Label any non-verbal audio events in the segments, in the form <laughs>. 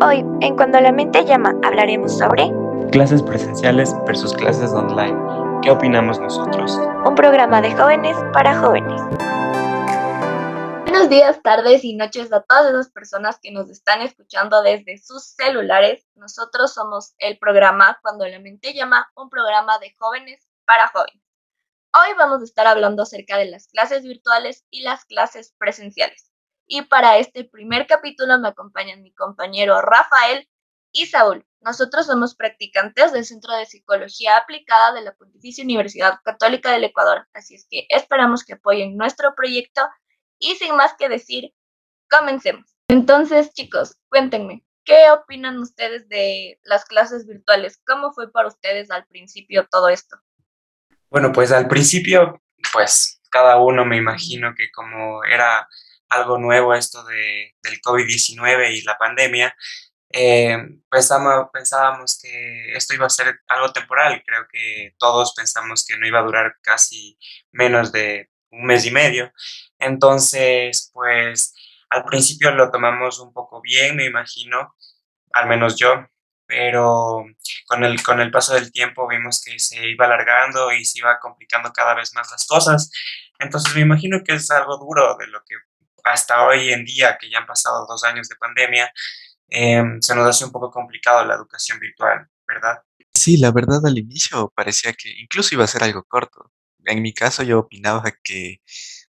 Hoy, en Cuando la mente llama, hablaremos sobre clases presenciales versus clases online. ¿Qué opinamos nosotros? Un programa de jóvenes para jóvenes. Buenos días, tardes y noches a todas esas personas que nos están escuchando desde sus celulares. Nosotros somos el programa Cuando la mente llama, un programa de jóvenes para jóvenes. Hoy vamos a estar hablando acerca de las clases virtuales y las clases presenciales. Y para este primer capítulo me acompañan mi compañero Rafael y Saúl. Nosotros somos practicantes del Centro de Psicología Aplicada de la Pontificia Universidad Católica del Ecuador, así es que esperamos que apoyen nuestro proyecto y sin más que decir, comencemos. Entonces, chicos, cuéntenme, ¿qué opinan ustedes de las clases virtuales? ¿Cómo fue para ustedes al principio todo esto? Bueno, pues al principio, pues cada uno me imagino que como era algo nuevo esto de, del COVID-19 y la pandemia, eh, pensamos, pensábamos que esto iba a ser algo temporal. Creo que todos pensamos que no iba a durar casi menos de un mes y medio. Entonces, pues al principio lo tomamos un poco bien, me imagino, al menos yo, pero con el, con el paso del tiempo vimos que se iba alargando y se iba complicando cada vez más las cosas. Entonces me imagino que es algo duro de lo que hasta hoy en día, que ya han pasado dos años de pandemia, em, se nos hace un poco complicado la educación virtual, ¿verdad? Sí, la verdad al inicio parecía que incluso iba a ser algo corto. En mi caso yo opinaba que,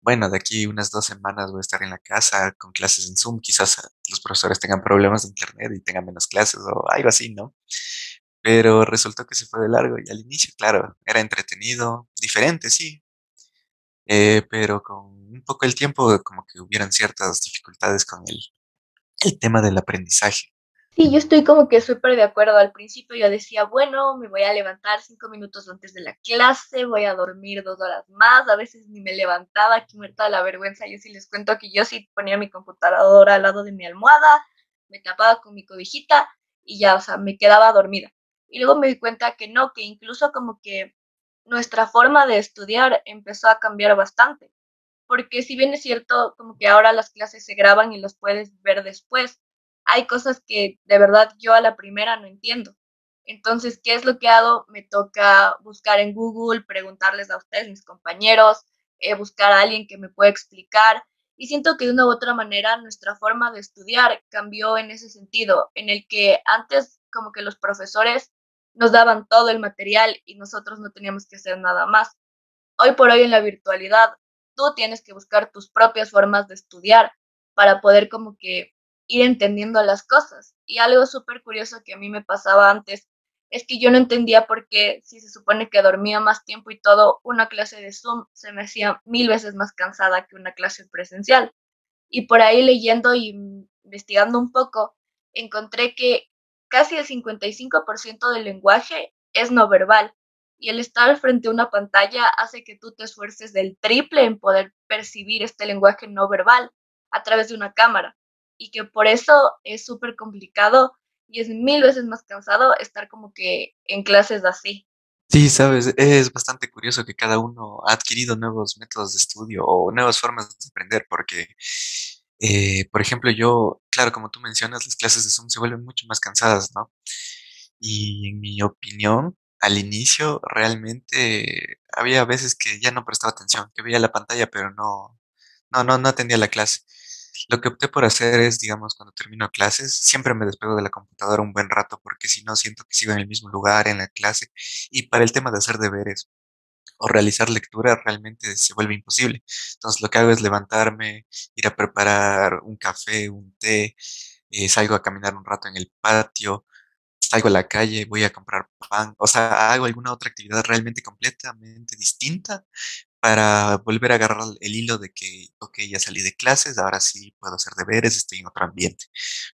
bueno, de aquí unas dos semanas voy a estar en la casa con clases en Zoom, quizás los profesores tengan problemas de internet y tengan menos clases o algo así, ¿no? Pero resultó que se fue de largo y al inicio, claro, era entretenido, diferente, sí, eh, pero con un poco el tiempo como que hubieran ciertas dificultades con el, el tema del aprendizaje. Sí, yo estoy como que súper de acuerdo. Al principio yo decía, bueno, me voy a levantar cinco minutos antes de la clase, voy a dormir dos horas más, a veces ni me levantaba, aquí muerta la vergüenza. Yo sí les cuento que yo sí ponía mi computadora al lado de mi almohada, me tapaba con mi cobijita y ya, o sea, me quedaba dormida. Y luego me di cuenta que no, que incluso como que nuestra forma de estudiar empezó a cambiar bastante porque si bien es cierto, como que ahora las clases se graban y las puedes ver después, hay cosas que de verdad yo a la primera no entiendo. Entonces, ¿qué es lo que hago? Me toca buscar en Google, preguntarles a ustedes, mis compañeros, eh, buscar a alguien que me pueda explicar. Y siento que de una u otra manera nuestra forma de estudiar cambió en ese sentido, en el que antes como que los profesores nos daban todo el material y nosotros no teníamos que hacer nada más. Hoy por hoy en la virtualidad tú tienes que buscar tus propias formas de estudiar para poder como que ir entendiendo las cosas. Y algo súper curioso que a mí me pasaba antes es que yo no entendía por qué si se supone que dormía más tiempo y todo, una clase de Zoom se me hacía mil veces más cansada que una clase presencial. Y por ahí leyendo y investigando un poco, encontré que casi el 55% del lenguaje es no verbal y el estar frente a una pantalla hace que tú te esfuerces del triple en poder percibir este lenguaje no verbal a través de una cámara y que por eso es súper complicado y es mil veces más cansado estar como que en clases así. Sí, sabes, es bastante curioso que cada uno ha adquirido nuevos métodos de estudio o nuevas formas de aprender, porque, eh, por ejemplo, yo, claro, como tú mencionas, las clases de Zoom se vuelven mucho más cansadas, ¿no? Y en mi opinión, al inicio realmente había veces que ya no prestaba atención, que veía la pantalla, pero no, no, no, no atendía la clase. Lo que opté por hacer es, digamos, cuando termino clases, siempre me despego de la computadora un buen rato porque si no siento que sigo en el mismo lugar en la clase. Y para el tema de hacer deberes o realizar lectura realmente se vuelve imposible. Entonces lo que hago es levantarme, ir a preparar un café, un té, eh, salgo a caminar un rato en el patio, salgo a la calle, voy a comprar pan, o sea, hago alguna otra actividad realmente completamente distinta para volver a agarrar el hilo de que, ok, ya salí de clases, ahora sí puedo hacer deberes, estoy en otro ambiente.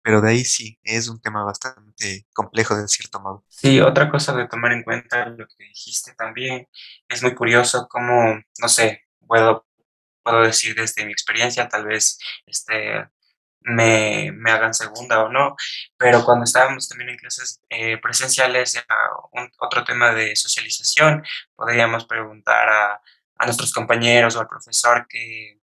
Pero de ahí sí, es un tema bastante complejo de cierto modo. Sí, otra cosa de tomar en cuenta, lo que dijiste también, es muy curioso cómo, no sé, puedo, puedo decir desde mi experiencia, tal vez este, me, me, hagan segunda o no, pero cuando estábamos también en clases eh, presenciales, era un, otro tema de socialización, podríamos preguntar a, a, nuestros compañeros o al profesor que,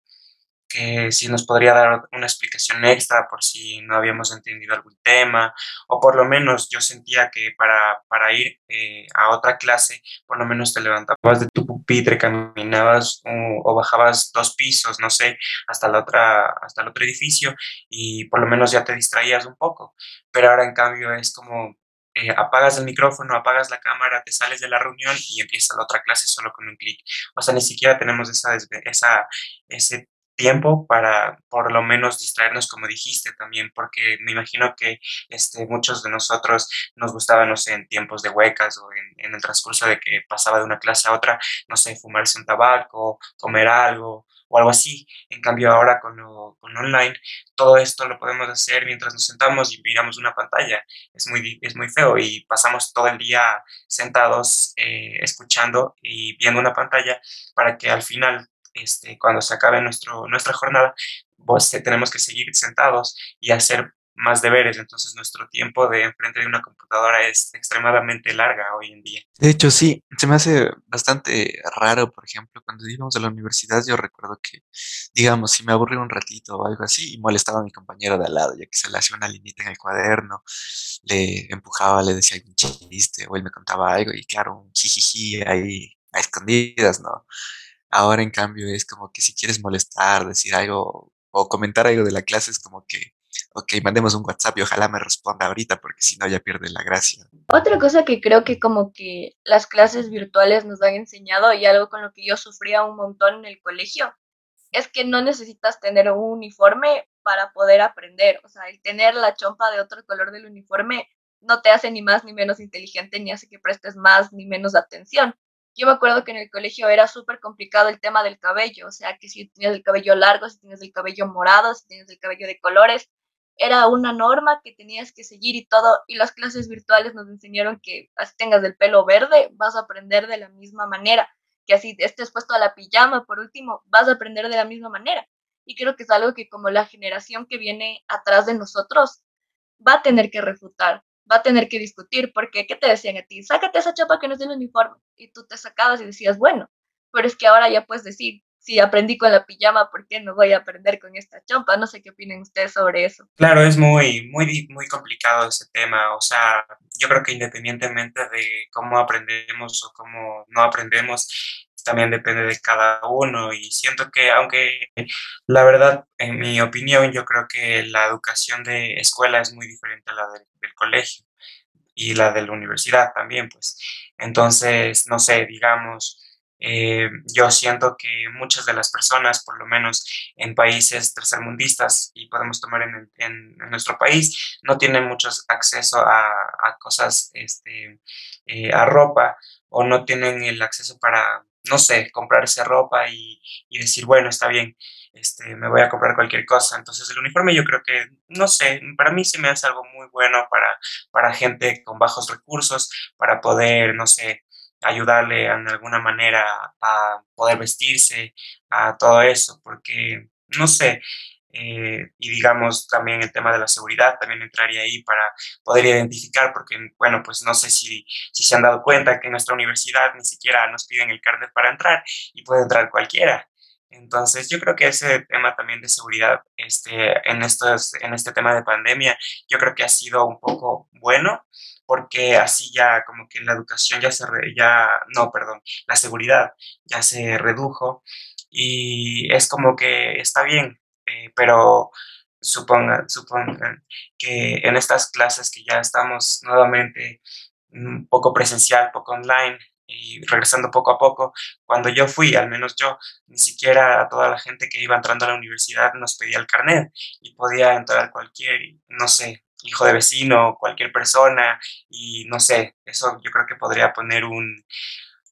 que si nos podría dar una explicación extra por si no habíamos entendido algún tema, o por lo menos yo sentía que para, para ir eh, a otra clase, por lo menos te levantabas de tu pupitre, caminabas o, bajabas dos pisos, no sé, hasta, la otra, hasta el otro edificio y por lo menos ya te distraías un poco. Pero ahora en cambio es como eh, apagas el micrófono, apagas la cámara, te sales de la reunión y empieza la otra clase solo con un clic. O sea, ni siquiera tenemos esa, esa, ese tiempo para por lo menos distraernos, como dijiste también, porque me imagino que este, muchos de nosotros nos gustaba, no sé, en tiempos de huecas o en, en el transcurso de que pasaba de una clase a otra, no sé, fumarse un tabaco, comer algo o algo así. En cambio, ahora con, con online, todo esto lo podemos hacer mientras nos sentamos y miramos una pantalla. Es muy, es muy feo y pasamos todo el día sentados eh, escuchando y viendo una pantalla para que al final este, cuando se acabe nuestro, nuestra jornada, pues tenemos que seguir sentados y hacer más deberes, entonces nuestro tiempo de enfrente de una computadora es extremadamente larga hoy en día. De hecho, sí, se me hace bastante raro, por ejemplo, cuando íbamos a la universidad, yo recuerdo que, digamos, si me aburría un ratito o algo así, y molestaba a mi compañero de al lado, ya que se le hacía una linita en el cuaderno, le empujaba, le decía algún chiste, o él me contaba algo, y claro, un jijiji ahí a escondidas, ¿no? Ahora, en cambio, es como que si quieres molestar, decir algo o comentar algo de la clase, es como que ok, mandemos un WhatsApp y ojalá me responda ahorita porque si no ya pierde la gracia. Otra cosa que creo que como que las clases virtuales nos han enseñado y algo con lo que yo sufría un montón en el colegio es que no necesitas tener un uniforme para poder aprender. O sea, el tener la chompa de otro color del uniforme no te hace ni más ni menos inteligente ni hace que prestes más ni menos atención. Yo me acuerdo que en el colegio era súper complicado el tema del cabello, o sea, que si tenías el cabello largo, si tienes el cabello morado, si tienes el cabello de colores, era una norma que tenías que seguir y todo, y las clases virtuales nos enseñaron que así tengas el pelo verde, vas a aprender de la misma manera, que así estés puesto a la pijama, por último, vas a aprender de la misma manera. Y creo que es algo que como la generación que viene atrás de nosotros va a tener que refutar, va a tener que discutir, porque ¿qué te decían a ti? Sácate esa chapa que no es uniforme. Y tú te sacabas y decías, bueno, pero es que ahora ya puedes decir, si aprendí con la pijama, ¿por qué no voy a aprender con esta chompa? No sé qué opinan ustedes sobre eso. Claro, es muy, muy, muy complicado ese tema. O sea, yo creo que independientemente de cómo aprendemos o cómo no aprendemos, también depende de cada uno. Y siento que, aunque la verdad, en mi opinión, yo creo que la educación de escuela es muy diferente a la del, del colegio y la de la universidad también, pues. Entonces, no sé, digamos, eh, yo siento que muchas de las personas, por lo menos en países tercermundistas, y podemos tomar en, nuestro país, no tienen mucho acceso a, a cosas, este, eh, a ropa, o no tienen el acceso para, no sé, comprarse ropa y, y decir, bueno, está bien, este, me voy a comprar cualquier cosa. Entonces el uniforme yo creo que, no sé, para mí se me hace algo muy bueno para, para gente con bajos recursos, para poder, no sé, ayudarle en alguna manera a poder vestirse, a todo eso, porque, no sé, eh, y digamos también el tema de la seguridad también entraría ahí para poder identificar, porque, bueno, pues no sé si, si se han dado cuenta que en nuestra universidad ni siquiera nos piden el carnet para entrar y puede entrar cualquiera. Entonces, yo creo que ese tema también de seguridad este, en, estos, en este tema de pandemia, yo creo que ha sido un poco bueno, porque así ya como que la educación ya se, ya, no, perdón, la seguridad ya se redujo y es como que está bien, eh, pero supongan, supongan que en estas clases que ya estamos nuevamente un poco presencial, poco online, y regresando poco a poco, cuando yo fui, al menos yo, ni siquiera a toda la gente que iba entrando a la universidad nos pedía el carnet y podía entrar cualquier, no sé, hijo de vecino, cualquier persona y no sé, eso yo creo que podría poner un,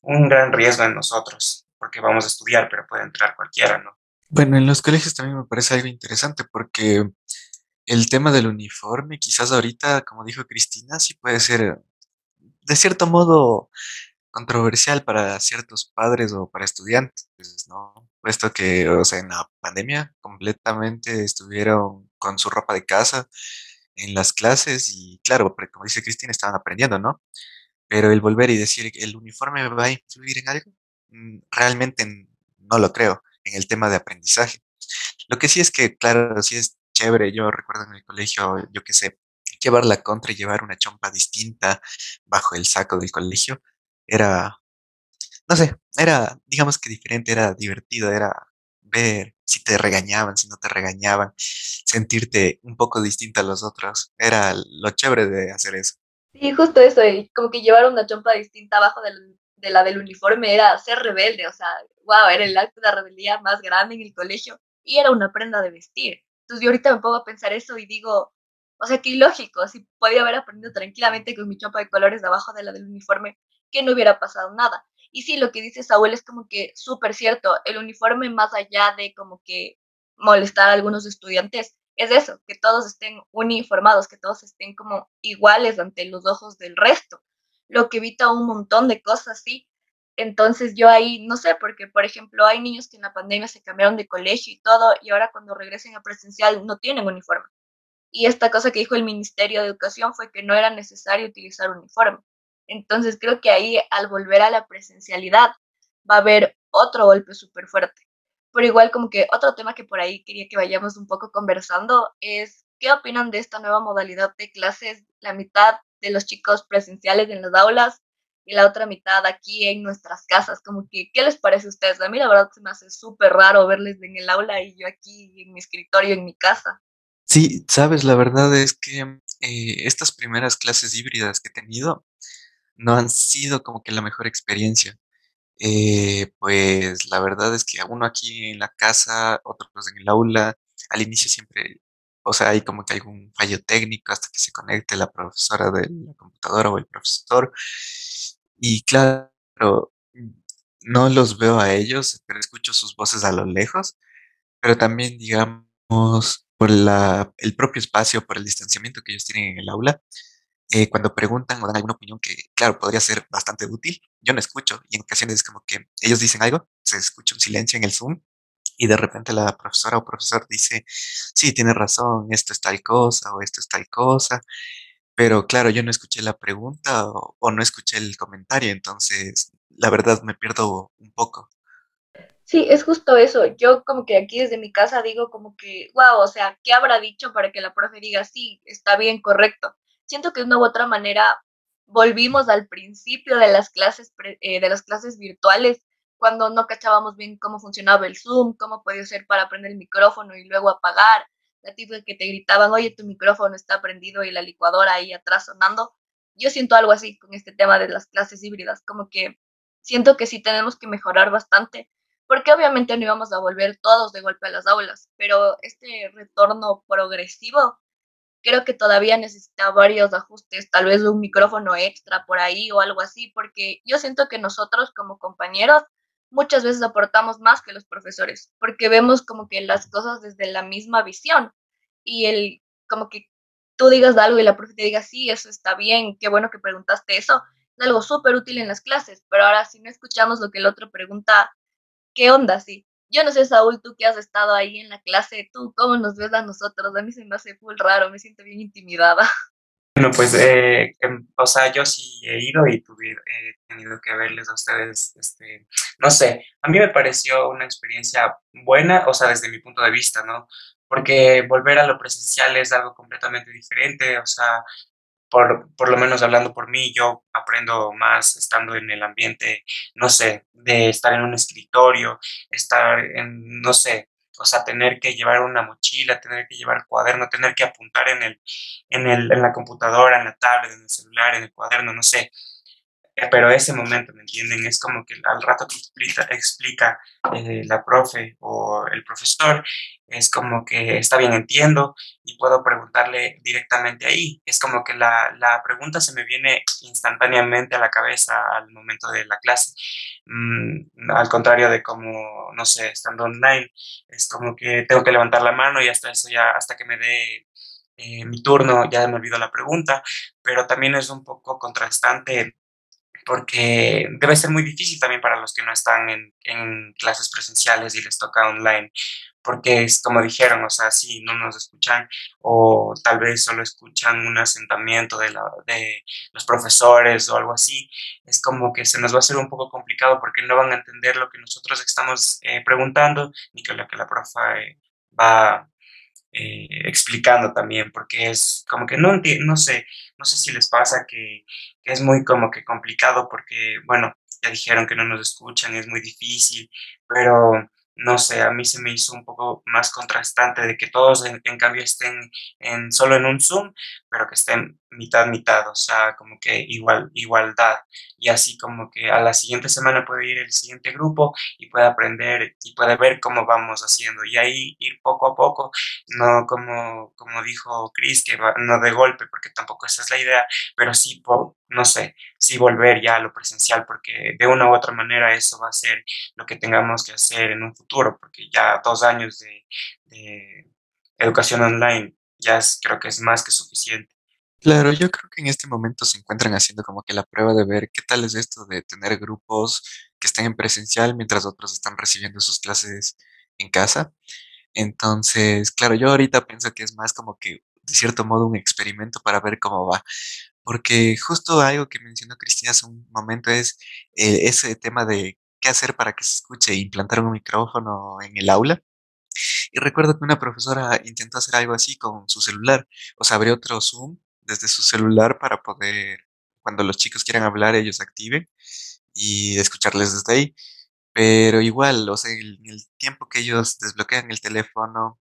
un gran riesgo en nosotros, porque vamos a estudiar, pero puede entrar cualquiera, ¿no? Bueno, en los colegios también me parece algo interesante porque el tema del uniforme, quizás ahorita, como dijo Cristina, sí puede ser de cierto modo controversial para ciertos padres o para estudiantes, ¿no? Puesto que, o sea, en la pandemia completamente estuvieron con su ropa de casa en las clases y claro, como dice Cristina, estaban aprendiendo, ¿no? Pero el volver y decir, ¿el uniforme va a influir en algo? Mm, realmente no lo creo en el tema de aprendizaje. Lo que sí es que, claro, sí es chévere. Yo recuerdo en el colegio, yo qué sé, llevar la contra y llevar una chompa distinta bajo el saco del colegio. Era, no sé, era, digamos que diferente, era divertido, era ver si te regañaban, si no te regañaban, sentirte un poco distinta a los otros. Era lo chévere de hacer eso. Sí, justo eso, y como que llevar una chompa distinta abajo del, de la del uniforme era ser rebelde, o sea, wow, era el acto de rebeldía más grande en el colegio y era una prenda de vestir. Entonces yo ahorita me pongo a pensar eso y digo, o sea, qué ilógico, si podía haber aprendido tranquilamente con mi chompa de colores debajo de la del uniforme, que no hubiera pasado nada. Y sí, lo que dice Saúl es como que súper cierto, el uniforme más allá de como que molestar a algunos estudiantes, es eso, que todos estén uniformados, que todos estén como iguales ante los ojos del resto, lo que evita un montón de cosas, sí. Entonces yo ahí, no sé, porque por ejemplo hay niños que en la pandemia se cambiaron de colegio y todo, y ahora cuando regresen a presencial no tienen uniforme. Y esta cosa que dijo el Ministerio de Educación fue que no era necesario utilizar uniforme. Entonces creo que ahí al volver a la presencialidad va a haber otro golpe súper fuerte. Pero igual como que otro tema que por ahí quería que vayamos un poco conversando es qué opinan de esta nueva modalidad de clases, la mitad de los chicos presenciales en las aulas y la otra mitad aquí en nuestras casas. Como que, ¿qué les parece a ustedes? A mí la verdad se me hace súper raro verles en el aula y yo aquí en mi escritorio, en mi casa. Sí, sabes, la verdad es que eh, estas primeras clases híbridas que he tenido no han sido como que la mejor experiencia. Eh, pues la verdad es que uno aquí en la casa, otros en el aula, al inicio siempre, o sea, hay como que algún fallo técnico hasta que se conecte la profesora de la computadora o el profesor. Y claro, no los veo a ellos, pero escucho sus voces a lo lejos, pero también, digamos, por la, el propio espacio, por el distanciamiento que ellos tienen en el aula, eh, cuando preguntan o dan alguna opinión que, claro, podría ser bastante útil, yo no escucho y en ocasiones es como que ellos dicen algo, se escucha un silencio en el Zoom y de repente la profesora o profesor dice, sí, tiene razón, esto es tal cosa o esto es tal cosa, pero claro, yo no escuché la pregunta o, o no escuché el comentario, entonces la verdad me pierdo un poco. Sí, es justo eso. Yo como que aquí desde mi casa digo como que, wow, o sea, ¿qué habrá dicho para que la profe diga, sí, está bien, correcto? Siento que de una u otra manera volvimos al principio de las clases, eh, de las clases virtuales, cuando no cachábamos bien cómo funcionaba el Zoom, cómo podía ser para prender el micrófono y luego apagar, la típica que te gritaban, oye, tu micrófono está prendido y la licuadora ahí atrás sonando. Yo siento algo así con este tema de las clases híbridas, como que siento que sí tenemos que mejorar bastante porque obviamente no íbamos a volver todos de golpe a las aulas, pero este retorno progresivo creo que todavía necesita varios ajustes, tal vez un micrófono extra por ahí o algo así, porque yo siento que nosotros como compañeros muchas veces aportamos más que los profesores, porque vemos como que las cosas desde la misma visión y el como que tú digas algo y la profe te diga, sí, eso está bien, qué bueno que preguntaste eso, es algo súper útil en las clases, pero ahora si no escuchamos lo que el otro pregunta, ¿qué onda? Sí. Yo no sé, Saúl, tú que has estado ahí en la clase, tú, ¿cómo nos ves a nosotros? A mí se me hace full raro, me siento bien intimidada. Bueno, pues, eh, em, o sea, yo sí he ido y tuve, he tenido que verles a ustedes, este, no sé, a mí me pareció una experiencia buena, o sea, desde mi punto de vista, ¿no? Porque volver a lo presencial es algo completamente diferente, o sea, por, por, lo menos hablando por mí, yo aprendo más estando en el ambiente, no sé, de estar en un escritorio, estar en, no sé, o sea, tener que llevar una mochila, tener que llevar cuaderno, tener que apuntar en, el, en, el, en la computadora, en la tablet, en el celular, en el cuaderno, no sé. Pero ese momento, ¿me entienden? Es como que al rato que explica, explica eh, la profe o el profesor, es como que está bien, entiendo y puedo preguntarle directamente ahí. Es como que la, la pregunta se me viene instantáneamente a la cabeza al momento de la clase. Mm, al contrario de como, no sé, estando online, es como que tengo que levantar la mano y hasta eso ya, hasta que me dé eh, mi turno ya me olvido la pregunta, pero también es un poco contrastante porque debe ser muy difícil también para los que no están en, en, clases presenciales y les toca online, porque es como dijeron, o sea, si no nos escuchan o tal vez solo escuchan un asentamiento de, la, de los profesores o algo así, es como que se nos va a hacer un poco complicado porque no van a entender lo que nosotros estamos eh, preguntando ni que lo que la profa eh, va eh, explicando también, porque es como que no, no sé, no sé si les pasa que, es muy como que complicado porque, bueno, ya dijeron que no nos escuchan, es muy difícil, pero no sé, a mí se me hizo un poco más contrastante de que todos en, cambio estén en, solo en un Zoom, pero que estén mitad, mitad, o sea, como que igual, igualdad. Y así como que a la siguiente semana puede ir el siguiente grupo y puede aprender y puede ver cómo vamos haciendo. Y ahí ir poco a poco, no como, como dijo Chris, que no de golpe, porque tampoco esa es la idea, pero sí, no sé, sí volver ya a lo presencial, porque de una u otra manera eso va a ser lo que tengamos que hacer en un futuro, porque ya dos años de, educación online ya creo que es más que suficiente. Claro, yo creo que en este momento se encuentran haciendo como que la prueba de ver qué tal es esto de tener grupos que estén en presencial mientras otros están recibiendo sus clases en casa. Entonces, claro, yo ahorita pienso que es más como que de cierto modo un experimento para ver cómo va. Porque justo algo que mencionó Cristina hace un momento es eh, ese tema de qué hacer para que se escuche, implantar un micrófono en el aula. Y recuerdo que una profesora intentó hacer algo así con su celular, o sea, abrió otro Zoom desde su celular para poder, cuando los chicos quieran hablar, ellos activen y escucharles desde ahí. Pero igual, o sea, en el tiempo que ellos desbloquean el teléfono,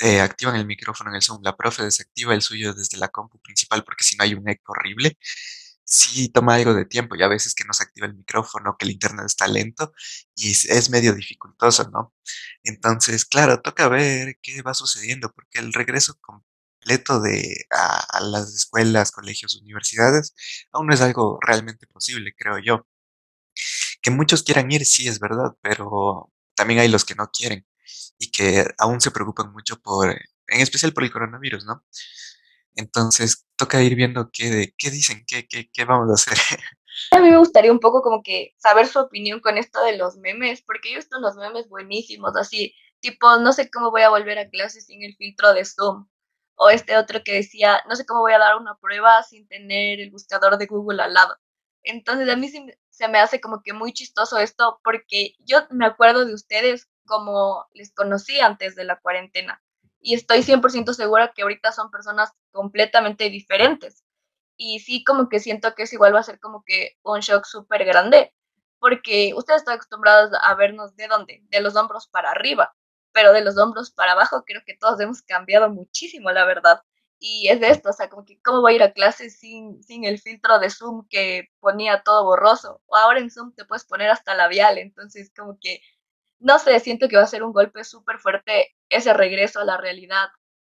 eh, activan el micrófono en el Zoom, la profe desactiva el suyo desde la compu principal porque si no hay un eco horrible. Sí toma algo de tiempo y a veces que no se activa el micrófono, que el internet está lento y es medio dificultoso, ¿no? Entonces, claro, toca ver qué va sucediendo porque el regreso completo de a, a las escuelas, colegios, universidades aún no es algo realmente posible, creo yo. Que muchos quieran ir, sí es verdad, pero también hay los que no quieren y que aún se preocupan mucho por, en especial por el coronavirus, ¿no? Entonces toca ir viendo qué, qué dicen, qué, qué, qué vamos a hacer. <laughs> A mí me gustaría un poco como que saber su opinión con esto de los memes, porque yo he visto unos memes buenísimos, así, tipo, no sé cómo voy a volver a clases sin el filtro de Zoom. O este otro que decía, no sé cómo voy a dar una prueba sin tener el buscador de Google al lado. Entonces a mí se me hace como que muy chistoso esto, porque yo me acuerdo de ustedes como les conocí antes de la cuarentena. Y estoy 100% segura que ahorita son personas completamente diferentes. Y sí, como que siento que es igual va a ser como que un shock súper grande, porque ustedes están acostumbrados a vernos de dónde, de los hombros para arriba, pero de los hombros para abajo creo que todos hemos cambiado muchísimo, la verdad. Y es de esto, o sea, como que cómo voy a ir a clases sin, sin el filtro de Zoom que ponía todo borroso. O ahora en Zoom te puedes poner hasta labial, entonces como que no sé, siento que va a ser un golpe súper fuerte ese regreso a la realidad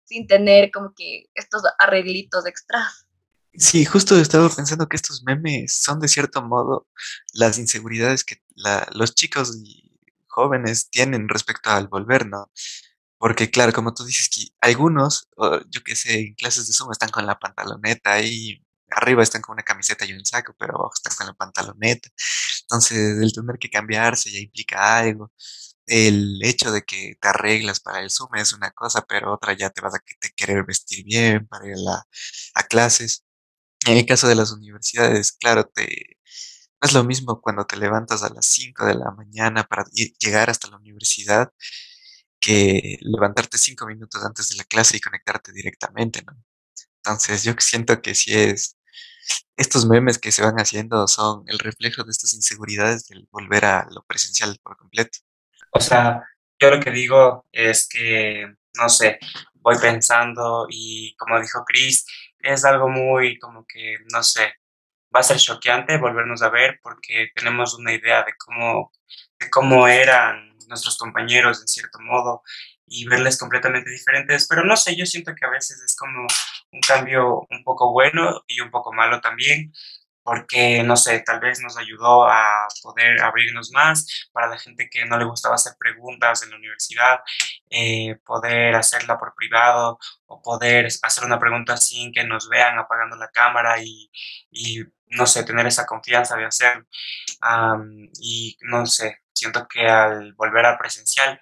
sin tener como que estos arreglitos extras. Sí, justo estaba pensando que estos memes son de cierto modo las inseguridades que los chicos jóvenes tienen respecto al volver, ¿no? Porque claro, como tú dices que algunos, yo qué sé, en clases de Zoom están con la pantaloneta y arriba están con una camiseta y un saco, pero abajo están con la pantaloneta. Entonces, el tener que cambiarse ya implica algo. El hecho de que te arreglas para el Zoom es una cosa, pero otra ya te vas a te querer vestir bien para ir a clases. En el caso de las universidades, claro, te, no es lo mismo cuando te levantas a las 5 de la mañana para llegar hasta la universidad que levantarte 5 minutos antes de la clase y conectarte directamente, ¿no? Entonces yo siento que sí es estos memes que se van haciendo son el reflejo de estas inseguridades del volver a lo presencial por completo. O sea, yo lo que digo es que, no sé, voy pensando y como dijo Chris, es algo muy como que, no sé, va a ser choqueante volvernos a ver porque tenemos una idea de cómo, de cómo eran nuestros compañeros en cierto modo y verles completamente diferentes, pero no sé, yo siento que a veces es como un cambio un poco bueno y un poco malo también, porque, no sé, tal vez nos ayudó a poder abrirnos más para la gente que no le gustaba hacer preguntas en la universidad, eh, poder hacerla por privado o poder hacer una pregunta sin que nos vean apagando la cámara y, y no sé, tener esa confianza de hacerlo. y no sé, siento que al volver a presencial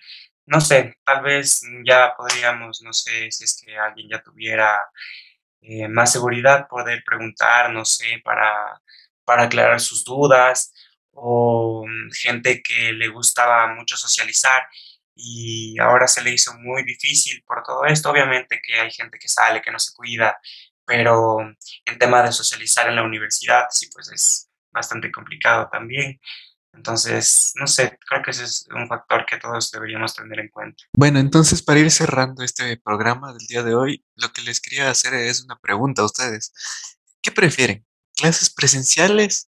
no sé, tal vez ya podríamos, no sé, si es que alguien ya tuviera eh, más seguridad, poder preguntar, no sé, para, para aclarar sus dudas, o mm, gente que le gustaba mucho socializar y ahora se le hizo muy difícil por todo esto. Obviamente que hay gente que sale, que no se cuida, pero en tema de socializar en la universidad, sí, pues es bastante complicado también. Entonces, no sé, creo que ese es un factor que todos deberíamos tener en cuenta. Bueno, entonces para ir cerrando este programa del día de hoy, lo que les quería hacer es una pregunta a ustedes. ¿Qué prefieren? ¿Clases presenciales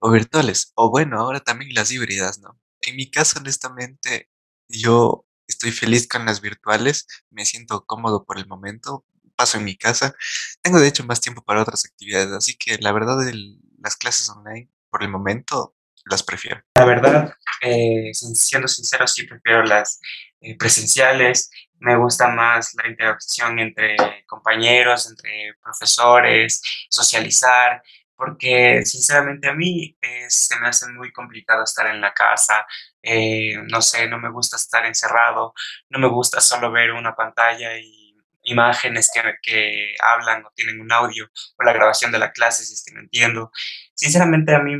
o virtuales? O bueno, ahora también las híbridas, ¿no? En mi caso, honestamente, yo estoy feliz con las virtuales, me siento cómodo por el momento, paso en mi casa. Tengo de hecho más tiempo para otras actividades, así que la verdad el- las clases online por el momento las prefiero. La verdad, eh, siendo sincero, sí prefiero las eh, presenciales. Me gusta más la interacción entre compañeros, entre profesores, socializar, porque sinceramente a mí eh, se me hace muy complicado estar en la casa. eh, no sé, no me gusta estar encerrado, no me gusta solo ver una pantalla y imágenes que, que hablan o tienen un audio o la grabación de la clase, si es que no entiendo. Sinceramente a mí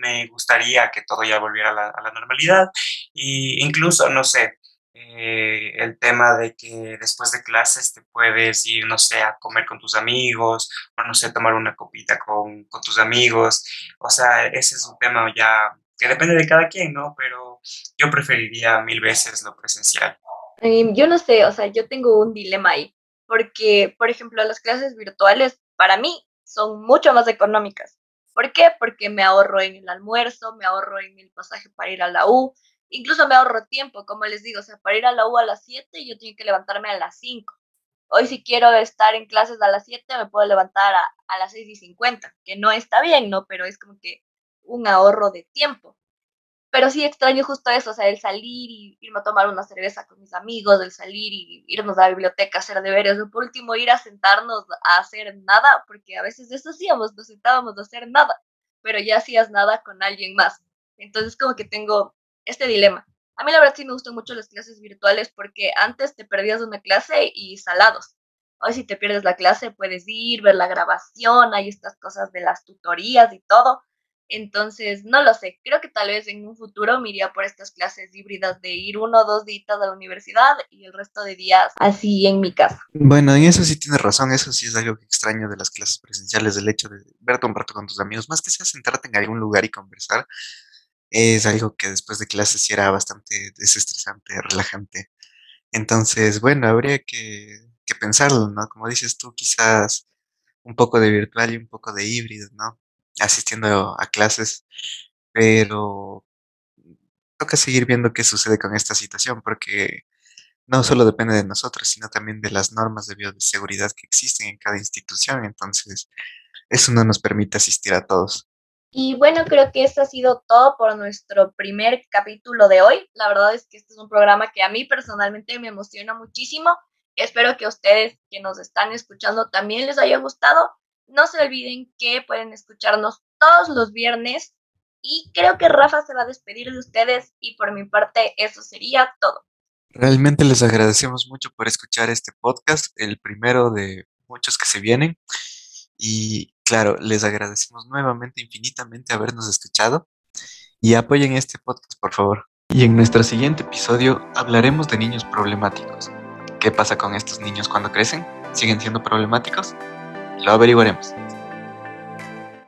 me gustaría que todo ya volviera a la, normalidad y incluso, no sé, eh, el tema de que después de clases te puedes ir, no sé, a comer con tus amigos o no sé, tomar una copita con, con tus amigos. O sea, ese es un tema ya que depende de cada quien, ¿no? Pero yo preferiría mil veces lo presencial. Yo no sé, o sea, yo tengo un dilema ahí, porque, por ejemplo, las clases virtuales para mí son mucho más económicas. ¿Por qué? Porque me ahorro en el almuerzo, me ahorro en el pasaje para ir a la U, incluso me ahorro tiempo, como les digo, o sea, para ir a la U a las 7 yo tengo que levantarme a las 5. Hoy si quiero estar en clases a las 7 me puedo levantar a, a las 6 y 50, que no está bien, ¿no? Pero es como que un ahorro de tiempo pero sí extraño justo eso, o sea, el salir y irme a tomar una cerveza con mis amigos, el salir y irnos a la biblioteca a hacer deberes, o por último ir a sentarnos a hacer nada, porque a veces eso hacíamos, nos sentábamos a hacer nada, pero ya hacías nada con alguien más. Entonces como que tengo este dilema. A mí la verdad sí me gustan mucho las clases virtuales porque antes te perdías una clase y salados. Hoy si te pierdes la clase puedes ir, ver la grabación, hay estas cosas de las tutorías y todo. Entonces, no lo sé, creo que tal vez en un futuro me por estas clases híbridas de ir uno o dos días a la universidad y el resto de días así en mi casa. Bueno, en eso sí tienes razón, eso sí es algo que extraño de las clases presenciales, del hecho de verte un rato con tus amigos, más que sea sentarte en algún lugar y conversar, es algo que después de clases sí era bastante desestresante, relajante. Entonces, bueno, habría que, que pensarlo, ¿no? Como dices tú, quizás un poco de virtual y un poco de híbrido, ¿no? Asistiendo a clases, pero toca seguir viendo qué sucede con esta situación, porque no solo depende de nosotros, sino también de las normas de bioseguridad que existen en cada institución. Entonces, eso no nos permite asistir a todos. Y bueno, creo que esto ha sido todo por nuestro primer capítulo de hoy. La verdad es que este es un programa que a mí personalmente me emociona muchísimo. Espero que a ustedes que nos están escuchando también les haya gustado. No se olviden que pueden escucharnos todos los viernes y creo que Rafa se va a despedir de ustedes y por mi parte eso sería todo. Realmente les agradecemos mucho por escuchar este podcast, el primero de muchos que se vienen. Y claro, les agradecemos nuevamente infinitamente habernos escuchado y apoyen este podcast, por favor. Y en nuestro siguiente episodio hablaremos de niños problemáticos. ¿Qué pasa con estos niños cuando crecen? ¿Siguen siendo problemáticos? ラベリングあります。